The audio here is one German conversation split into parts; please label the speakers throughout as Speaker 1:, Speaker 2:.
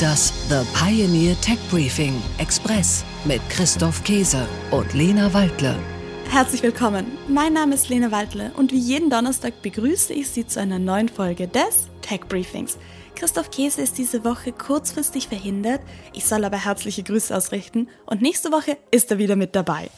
Speaker 1: Das The Pioneer Tech Briefing Express mit Christoph Käse und Lena Waldle.
Speaker 2: Herzlich willkommen. Mein Name ist Lena Waldle und wie jeden Donnerstag begrüße ich Sie zu einer neuen Folge des Tech Briefings. Christoph Käse ist diese Woche kurzfristig verhindert. Ich soll aber herzliche Grüße ausrichten und nächste Woche ist er wieder mit dabei.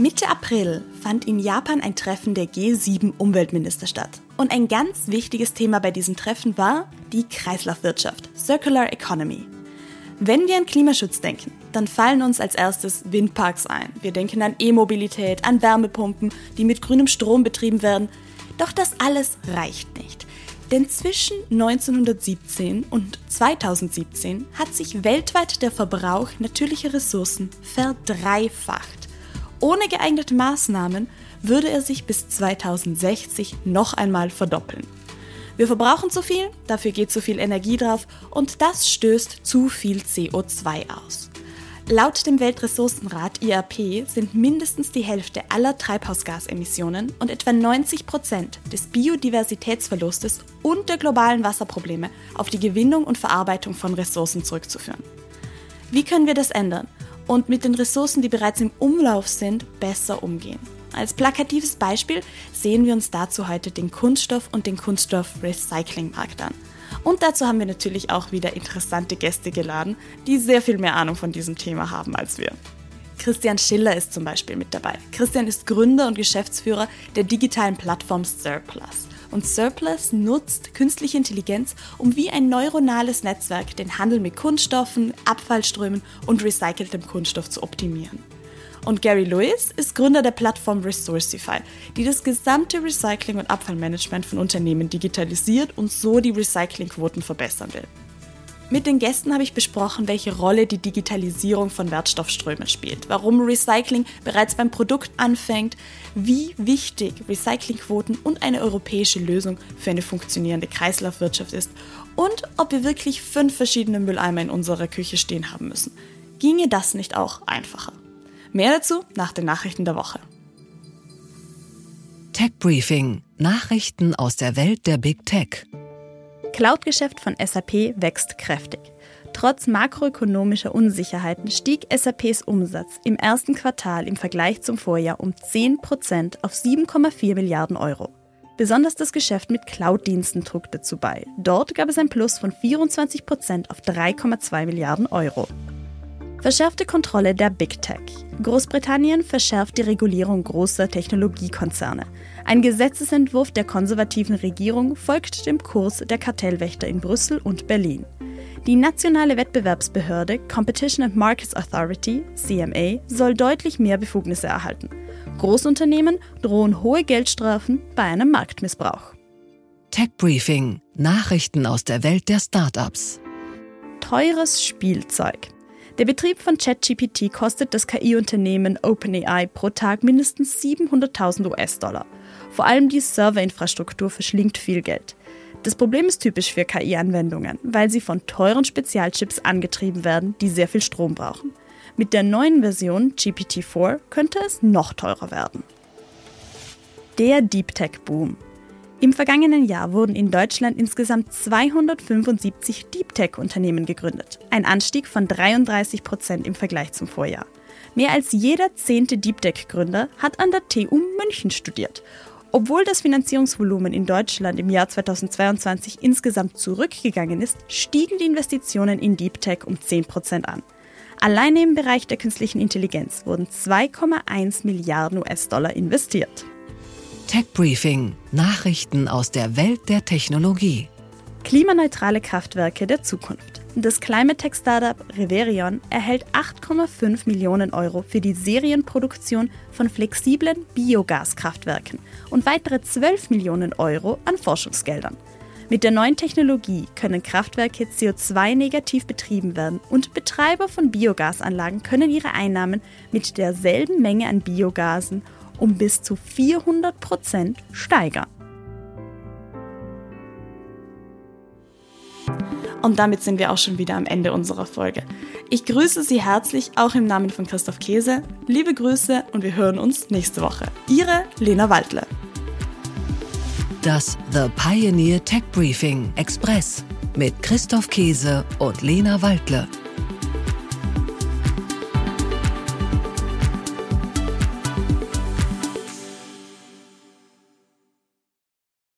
Speaker 2: Mitte April fand in Japan ein Treffen der G7 Umweltminister statt. Und ein ganz wichtiges Thema bei diesem Treffen war die Kreislaufwirtschaft, Circular Economy. Wenn wir an Klimaschutz denken, dann fallen uns als erstes Windparks ein. Wir denken an E-Mobilität, an Wärmepumpen, die mit grünem Strom betrieben werden. Doch das alles reicht nicht. Denn zwischen 1917 und 2017 hat sich weltweit der Verbrauch natürlicher Ressourcen verdreifacht. Ohne geeignete Maßnahmen würde er sich bis 2060 noch einmal verdoppeln. Wir verbrauchen zu viel, dafür geht zu viel Energie drauf und das stößt zu viel CO2 aus. Laut dem Weltressourcenrat IRP sind mindestens die Hälfte aller Treibhausgasemissionen und etwa 90 Prozent des Biodiversitätsverlustes und der globalen Wasserprobleme auf die Gewinnung und Verarbeitung von Ressourcen zurückzuführen. Wie können wir das ändern und mit den Ressourcen, die bereits im Umlauf sind, besser umgehen? Als plakatives Beispiel sehen wir uns dazu heute den Kunststoff- und den Kunststoff-Recyclingmarkt an. Und dazu haben wir natürlich auch wieder interessante Gäste geladen, die sehr viel mehr Ahnung von diesem Thema haben als wir. Christian Schiller ist zum Beispiel mit dabei. Christian ist Gründer und Geschäftsführer der digitalen Plattform Surplus. Und Surplus nutzt künstliche Intelligenz, um wie ein neuronales Netzwerk den Handel mit Kunststoffen, Abfallströmen und recyceltem Kunststoff zu optimieren. Und Gary Lewis ist Gründer der Plattform Resourcify, die das gesamte Recycling- und Abfallmanagement von Unternehmen digitalisiert und so die Recyclingquoten verbessern will. Mit den Gästen habe ich besprochen, welche Rolle die Digitalisierung von Wertstoffströmen spielt, warum Recycling bereits beim Produkt anfängt, wie wichtig Recyclingquoten und eine europäische Lösung für eine funktionierende Kreislaufwirtschaft ist und ob wir wirklich fünf verschiedene Mülleimer in unserer Küche stehen haben müssen. Ginge das nicht auch einfacher? Mehr dazu nach den Nachrichten der Woche.
Speaker 1: Tech Briefing: Nachrichten aus der Welt der Big Tech.
Speaker 2: Cloud-Geschäft von SAP wächst kräftig. Trotz makroökonomischer Unsicherheiten stieg SAPs Umsatz im ersten Quartal im Vergleich zum Vorjahr um 10% auf 7,4 Milliarden Euro. Besonders das Geschäft mit Cloud-Diensten trug dazu bei. Dort gab es ein Plus von 24% auf 3,2 Milliarden Euro. Verschärfte Kontrolle der Big Tech. Großbritannien verschärft die Regulierung großer Technologiekonzerne. Ein Gesetzesentwurf der konservativen Regierung folgt dem Kurs der Kartellwächter in Brüssel und Berlin. Die nationale Wettbewerbsbehörde Competition and Markets Authority, CMA, soll deutlich mehr Befugnisse erhalten. Großunternehmen drohen hohe Geldstrafen bei einem Marktmissbrauch.
Speaker 1: Tech Briefing: Nachrichten aus der Welt der Startups.
Speaker 2: Teures Spielzeug. Der Betrieb von ChatGPT kostet das KI-Unternehmen OpenAI pro Tag mindestens 700.000 US-Dollar. Vor allem die Serverinfrastruktur verschlingt viel Geld. Das Problem ist typisch für KI-Anwendungen, weil sie von teuren Spezialchips angetrieben werden, die sehr viel Strom brauchen. Mit der neuen Version GPT-4 könnte es noch teurer werden. Der Deep Tech Boom. Im vergangenen Jahr wurden in Deutschland insgesamt 275 Deep Tech-Unternehmen gegründet, ein Anstieg von 33 Prozent im Vergleich zum Vorjahr. Mehr als jeder zehnte Deep Tech-Gründer hat an der TU München studiert. Obwohl das Finanzierungsvolumen in Deutschland im Jahr 2022 insgesamt zurückgegangen ist, stiegen die Investitionen in Deep Tech um 10 Prozent an. Alleine im Bereich der künstlichen Intelligenz wurden 2,1 Milliarden US-Dollar investiert.
Speaker 1: Tech Briefing: Nachrichten aus der Welt der Technologie.
Speaker 2: Klimaneutrale Kraftwerke der Zukunft. Das Climate Tech Startup Reverion erhält 8,5 Millionen Euro für die Serienproduktion von flexiblen Biogaskraftwerken und weitere 12 Millionen Euro an Forschungsgeldern. Mit der neuen Technologie können Kraftwerke CO2-negativ betrieben werden und Betreiber von Biogasanlagen können ihre Einnahmen mit derselben Menge an Biogasen um bis zu 400 Prozent steigern. Und damit sind wir auch schon wieder am Ende unserer Folge. Ich grüße Sie herzlich, auch im Namen von Christoph Käse. Liebe Grüße und wir hören uns nächste Woche. Ihre Lena Waldle.
Speaker 1: Das The Pioneer Tech Briefing Express mit Christoph Käse und Lena Waldle.